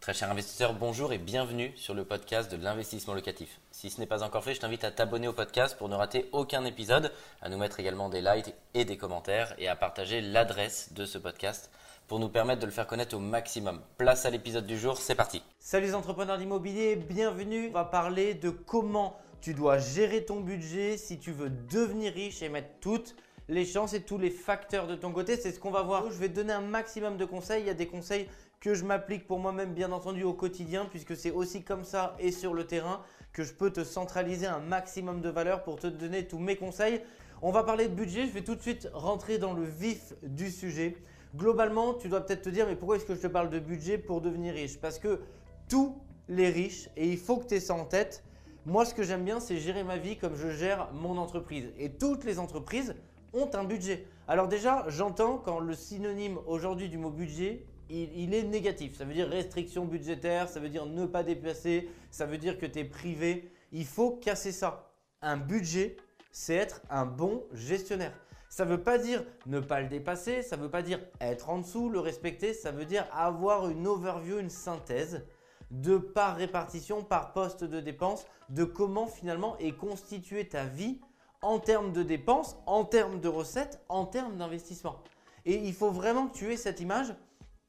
Très cher investisseur, bonjour et bienvenue sur le podcast de l'investissement locatif. Si ce n'est pas encore fait, je t'invite à t'abonner au podcast pour ne rater aucun épisode, à nous mettre également des likes et des commentaires et à partager l'adresse de ce podcast pour nous permettre de le faire connaître au maximum. Place à l'épisode du jour, c'est parti. Salut les entrepreneurs d'immobilier, bienvenue. On va parler de comment tu dois gérer ton budget si tu veux devenir riche et mettre toutes les chances et tous les facteurs de ton côté. C'est ce qu'on va voir. Je vais te donner un maximum de conseils. Il y a des conseils que je m'applique pour moi-même, bien entendu, au quotidien, puisque c'est aussi comme ça et sur le terrain que je peux te centraliser un maximum de valeur pour te donner tous mes conseils. On va parler de budget. Je vais tout de suite rentrer dans le vif du sujet. Globalement, tu dois peut-être te dire, mais pourquoi est-ce que je te parle de budget pour devenir riche? Parce que tous les riches, et il faut que tu aies ça en tête, moi, ce que j'aime bien, c'est gérer ma vie comme je gère mon entreprise. Et toutes les entreprises ont un budget. Alors déjà, j'entends quand le synonyme aujourd'hui du mot budget, il, est négatif. Ça veut dire restriction budgétaire, ça veut dire ne pas dépasser, ça veut dire que tu es privé. Il faut casser ça. Un budget, c'est être un bon gestionnaire. Ça ne veut pas dire ne pas le dépasser, ça ne veut pas dire être en dessous, le respecter, ça veut dire avoir une overview, une synthèse de par répartition, par poste de dépenses, de comment finalement est constituée ta vie en termes de dépenses, en termes de recettes, en termes d'investissement. Et il faut vraiment que tu aies cette image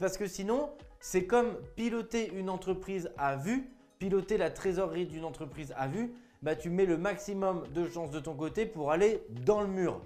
parce que sinon, c'est comme piloter une entreprise à vue, piloter la trésorerie d'une entreprise à vue, bah, tu mets le maximum de chances de ton côté pour aller dans le mur.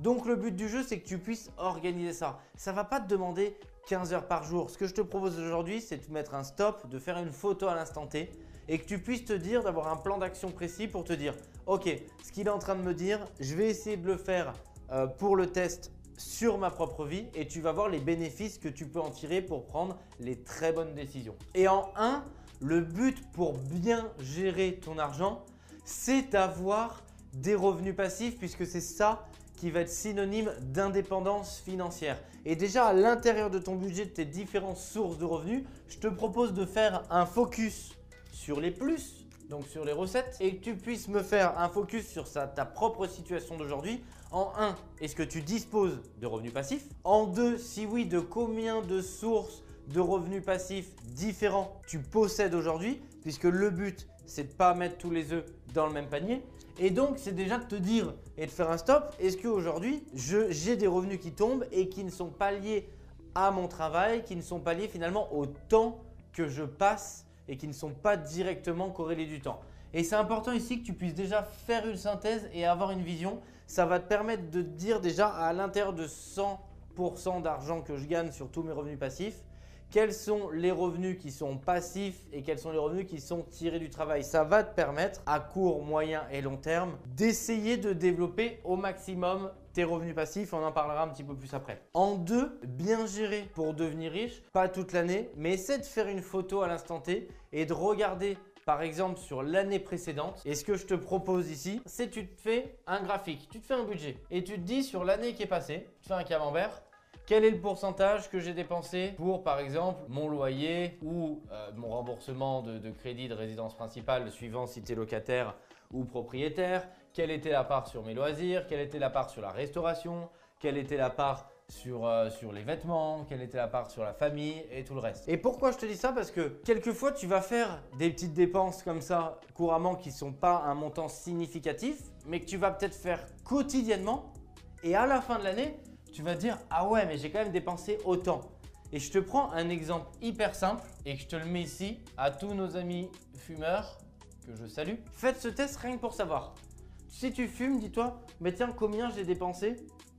Donc le but du jeu, c'est que tu puisses organiser ça. Ça ne va pas te demander 15 heures par jour. Ce que je te propose aujourd'hui, c'est de mettre un stop, de faire une photo à l'instant T et que tu puisses te dire d'avoir un plan d'action précis pour te dire ok, ce qu'il est en train de me dire, je vais essayer de le faire euh, pour le test sur ma propre vie et tu vas voir les bénéfices que tu peux en tirer pour prendre les très bonnes décisions. Et en 1, le but pour bien gérer ton argent, c'est d'avoir des revenus passifs puisque c'est ça qui va être synonyme d'indépendance financière. Et déjà à l'intérieur de ton budget, de tes différentes sources de revenus, je te propose de faire un focus sur les plus, donc sur les recettes, et que tu puisses me faire un focus sur ta propre situation d'aujourd'hui. En 1, est-ce que tu disposes de revenus passifs? En 2, si oui, de combien de sources de revenus passifs différents tu possèdes aujourd'hui? Puisque le but, c'est de pas mettre tous les œufs dans le même panier. Et donc, c'est déjà de te dire et de faire un stop. Est-ce qu'aujourd'hui, j'ai des revenus qui tombent et qui ne sont pas liés à mon travail, qui ne sont pas liés finalement au temps que je passe et qui ne sont pas directement corrélés du temps. Et c'est important ici que tu puisses déjà faire une synthèse et avoir une vision. Ça va te permettre de dire déjà à l'intérieur de 100% d'argent que je gagne sur tous mes revenus passifs, quels sont les revenus qui sont passifs et quels sont les revenus qui sont tirés du travail. Ça va te permettre à court, moyen et long terme d'essayer de développer au maximum tes revenus passifs, on en parlera un petit peu plus après. En deux, bien gérer pour devenir riche, pas toute l'année, mais essaie de faire une photo à l'instant T et de regarder par exemple sur l'année précédente. Et ce que je te propose ici, c'est tu te fais un graphique, tu te fais un budget et tu te dis sur l'année qui est passée, tu fais un camembert quel est le pourcentage que j'ai dépensé pour, par exemple, mon loyer ou euh, mon remboursement de, crédit de résidence principale suivant si tu es locataire ou propriétaire? Quelle était la part sur mes loisirs? Quelle était la part sur la restauration? Quelle était la part sur, euh, sur les vêtements, quelle était la part sur la famille? Et tout le reste. Et pourquoi je te dis ça? Parce que quelquefois tu vas faire des petites dépenses comme ça couramment qui ne sont pas un montant significatif, mais que tu vas peut-être faire quotidiennement. Et à la fin de l'année, tu vas dire Ah ouais, mais j'ai quand même dépensé autant. Et je te prends un exemple hyper simple et je te le mets ici à tous nos amis fumeurs que je salue. Faites ce test rien que pour savoir. Si tu fumes, dis-toi, mais tiens, combien j'ai dépensé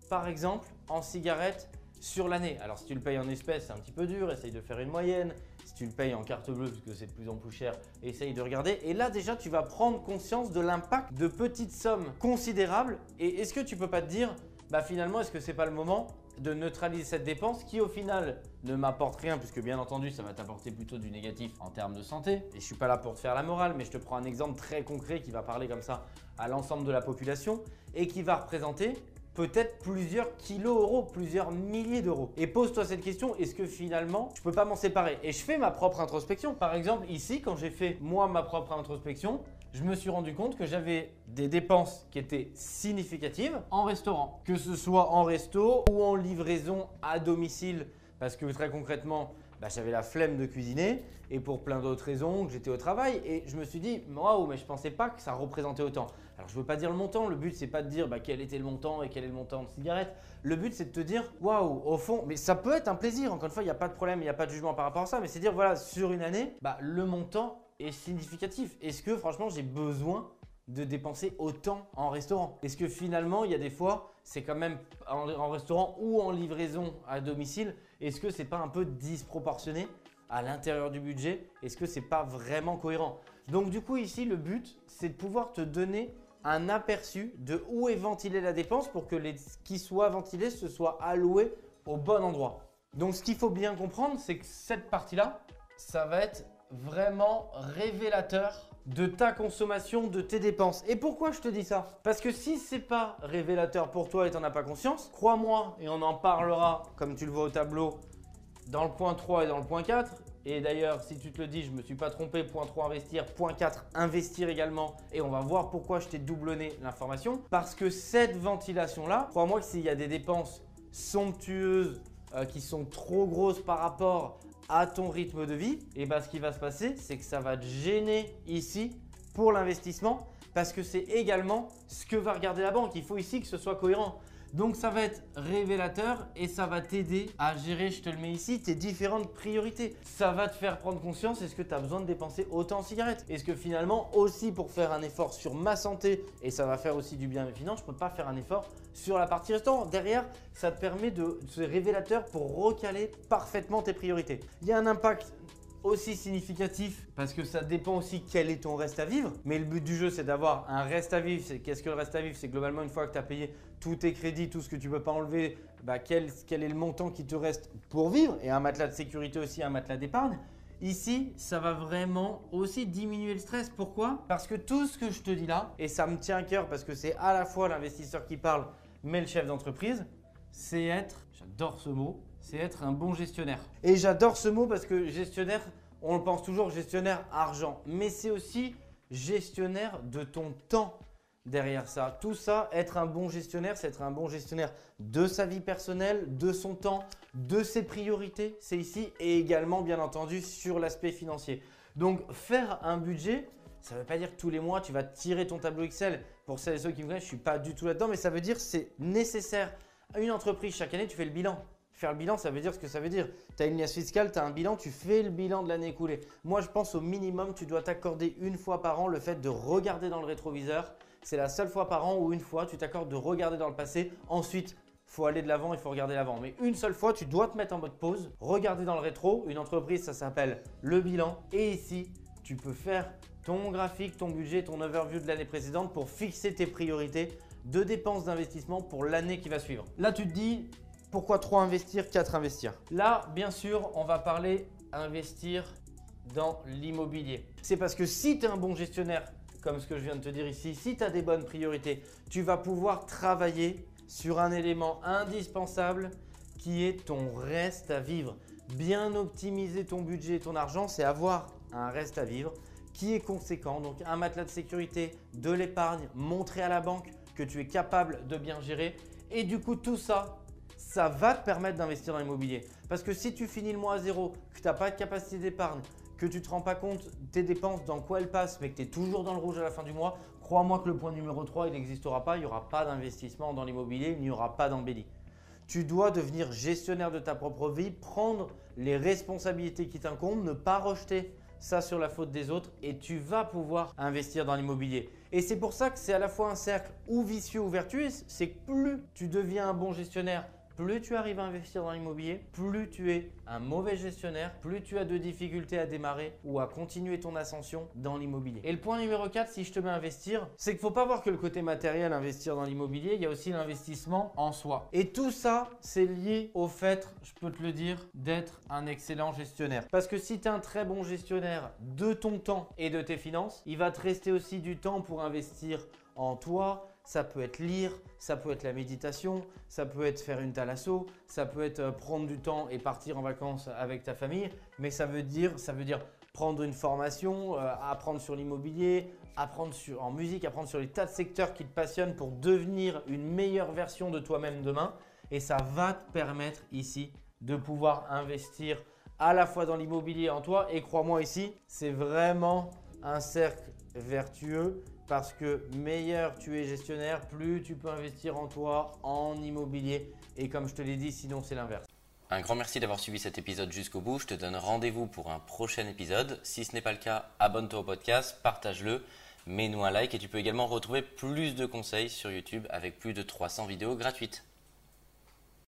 par exemple en cigarettes sur l'année? Alors si tu le payes en espèces, c'est un petit peu dur, essaye de faire une moyenne. Si tu le payes en carte bleue, parce que c'est de plus en plus cher, essaye de regarder. Et là déjà, tu vas prendre conscience de l'impact de petites sommes considérables. Et est-ce que tu peux pas te dire, bah finalement, est-ce que c'est pas le moment de neutraliser cette dépense qui au final ne m'apporte rien puisque bien entendu ça va t'apporter plutôt du négatif en termes de santé et je suis pas là pour te faire la morale mais je te prends un exemple très concret qui va parler comme ça à l'ensemble de la population et qui va représenter peut-être plusieurs kilos euros, plusieurs milliers d'euros. Et pose-toi cette question, est-ce que finalement, je peux pas m'en séparer? Et je fais ma propre introspection. Par exemple, ici, quand j'ai fait moi ma propre introspection, je me suis rendu compte que j'avais des dépenses qui étaient significatives en restaurant. Que ce soit en resto ou en livraison à domicile, parce que très concrètement, bah, j'avais la flemme de cuisiner et pour plein d'autres raisons que j'étais au travail et je me suis dit waouh mais je pensais pas que ça représentait autant. Alors je veux pas dire le montant, le but c'est pas de dire bah, quel était le montant et quel est le montant de cigarette. Le but c'est de te dire waouh au fond mais ça peut être un plaisir encore une fois il n'y a pas de problème, il n'y a pas de jugement par rapport à ça mais c'est dire voilà sur une année bah, le montant est significatif. Est-ce que franchement j'ai besoin de dépenser autant en restaurant? Est-ce que finalement, il y a des fois, c'est quand même en, restaurant ou en livraison à domicile, est-ce que c'est pas un peu disproportionné à l'intérieur du budget? Est-ce que c'est pas vraiment cohérent? Donc du coup ici, le but, c'est de pouvoir te donner un aperçu de où est ventilée la dépense pour que les, ce qui soit ventilé se soit alloué au bon endroit. Donc ce qu'il faut bien comprendre, c'est que cette partie-là, ça va être vraiment révélateur de ta consommation, de tes dépenses. Et pourquoi je te dis ça? Parce que si c'est pas révélateur pour toi et tu n'en as pas conscience, crois-moi, et on en parlera comme tu le vois au tableau dans le point 3 et dans le point 4. Et d'ailleurs, si tu te le dis, je me suis pas trompé, point 3 investir, point 4 investir également. Et on va voir pourquoi je t'ai doublonné l'information. Parce que cette ventilation-là, crois-moi que s'il y a des dépenses somptueuses euh, qui sont trop grosses par rapport à ton rythme de vie, et bien ce qui va se passer, c'est que ça va te gêner ici pour l'investissement parce que c'est également ce que va regarder la banque. Il faut ici que ce soit cohérent. Donc ça va être révélateur et ça va t'aider à gérer, je te le mets ici, tes différentes priorités. Ça va te faire prendre conscience, est-ce que tu as besoin de dépenser autant en cigarettes? Est-ce que finalement aussi pour faire un effort sur ma santé et ça va faire aussi du bien à mes finances, je ne peux pas faire un effort sur la partie restaurant? Derrière, ça te permet de, ce révélateur pour recaler parfaitement tes priorités. Il y a un impact aussi significatif parce que ça dépend aussi quel est ton reste à vivre. Mais le but du jeu, c'est d'avoir un reste à vivre. C'est qu'est-ce que le reste à vivre? C'est globalement une fois que tu as payé tous tes crédits, tout ce que tu peux pas enlever, bah, quel, quel est le montant qui te reste pour vivre? Et un matelas de sécurité aussi, un matelas d'épargne. Ici, ça va vraiment aussi diminuer le stress. Pourquoi? Parce que tout ce que je te dis là, et ça me tient à cœur parce que c'est à la fois l'investisseur qui parle, mais le chef d'entreprise, c'est être, j'adore ce mot, c'est être un bon gestionnaire. Et j'adore ce mot parce que gestionnaire, on le pense toujours gestionnaire argent, mais c'est aussi gestionnaire de ton temps derrière ça. Tout ça, être un bon gestionnaire, c'est être un bon gestionnaire de sa vie personnelle, de son temps, de ses priorités, c'est ici, et également bien entendu sur l'aspect financier. Donc faire un budget, ça ne veut pas dire que tous les mois tu vas tirer ton tableau Excel. Pour celles et ceux qui me connaissent, je ne suis pas du tout là-dedans, mais ça veut dire que c'est nécessaire. Une entreprise, chaque année, tu fais le bilan. Faire le bilan, ça veut dire ce que ça veut dire. Tu as une liasse fiscale, tu as un bilan, tu fais le bilan de l'année écoulée. Moi, je pense au minimum, tu dois t'accorder une fois par an le fait de regarder dans le rétroviseur. C'est la seule fois par an où une fois, tu t'accordes de regarder dans le passé. Ensuite, faut aller de l'avant, il faut regarder l'avant. Mais une seule fois, tu dois te mettre en mode pause, regarder dans le rétro. Une entreprise, ça s'appelle le bilan. Et ici, tu peux faire ton graphique, ton budget, ton overview de l'année précédente pour fixer tes priorités de dépenses d'investissement pour l'année qui va suivre. Là, tu te dis, pourquoi 3 investir, 4 investir? Là, bien sûr, on va parler investir dans l'immobilier. C'est parce que si tu es un bon gestionnaire, comme ce que je viens de te dire ici, si tu as des bonnes priorités, tu vas pouvoir travailler sur un élément indispensable qui est ton reste à vivre. Bien optimiser ton budget et ton argent, c'est avoir un reste à vivre qui est conséquent. Donc un matelas de sécurité, de l'épargne, montrer à la banque que tu es capable de bien gérer. Et du coup, tout ça, ça va te permettre d'investir dans l'immobilier. Parce que si tu finis le mois à zéro, que tu n'as pas de capacité d'épargne, que tu ne te rends pas compte tes dépenses, dans quoi elles passent, mais que tu es toujours dans le rouge à la fin du mois, crois-moi que le point numéro 3, il n'existera pas. Il n'y aura pas d'investissement dans l'immobilier, il n'y aura pas d'embellie. Tu dois devenir gestionnaire de ta propre vie, prendre les responsabilités qui t'incombent, ne pas rejeter ça sur la faute des autres et tu vas pouvoir investir dans l'immobilier. Et c'est pour ça que c'est à la fois un cercle ou vicieux ou vertueux, c'est que plus tu deviens un bon gestionnaire plus tu arrives à investir dans l'immobilier, plus tu es un mauvais gestionnaire, plus tu as de difficultés à démarrer ou à continuer ton ascension dans l'immobilier. Et le point numéro 4, si je te mets à investir, c'est qu'il ne faut pas voir que le côté matériel, investir dans l'immobilier, il y a aussi l'investissement en soi. Et tout ça, c'est lié au fait, je peux te le dire, d'être un excellent gestionnaire. Parce que si tu es un très bon gestionnaire de ton temps et de tes finances, il va te rester aussi du temps pour investir en toi, ça peut être lire, ça peut être la méditation, ça peut être faire une thalasso, ça peut être euh, prendre du temps et partir en vacances avec ta famille, mais ça veut dire, ça veut dire prendre une formation, euh, apprendre sur l'immobilier, apprendre sur, en musique, apprendre sur les tas de secteurs qui te passionnent pour devenir une meilleure version de toi-même demain. Et ça va te permettre ici de pouvoir investir à la fois dans l'immobilier en toi. Et crois-moi ici, c'est vraiment un cercle vertueux parce que meilleur tu es gestionnaire, plus tu peux investir en toi, en immobilier. Et comme je te l'ai dit, sinon c'est l'inverse. Un grand merci d'avoir suivi cet épisode jusqu'au bout. Je te donne rendez-vous pour un prochain épisode. Si ce n'est pas le cas, abonne-toi au podcast, partage-le, mets-nous un like et tu peux également retrouver plus de conseils sur YouTube avec plus de 300 vidéos gratuites.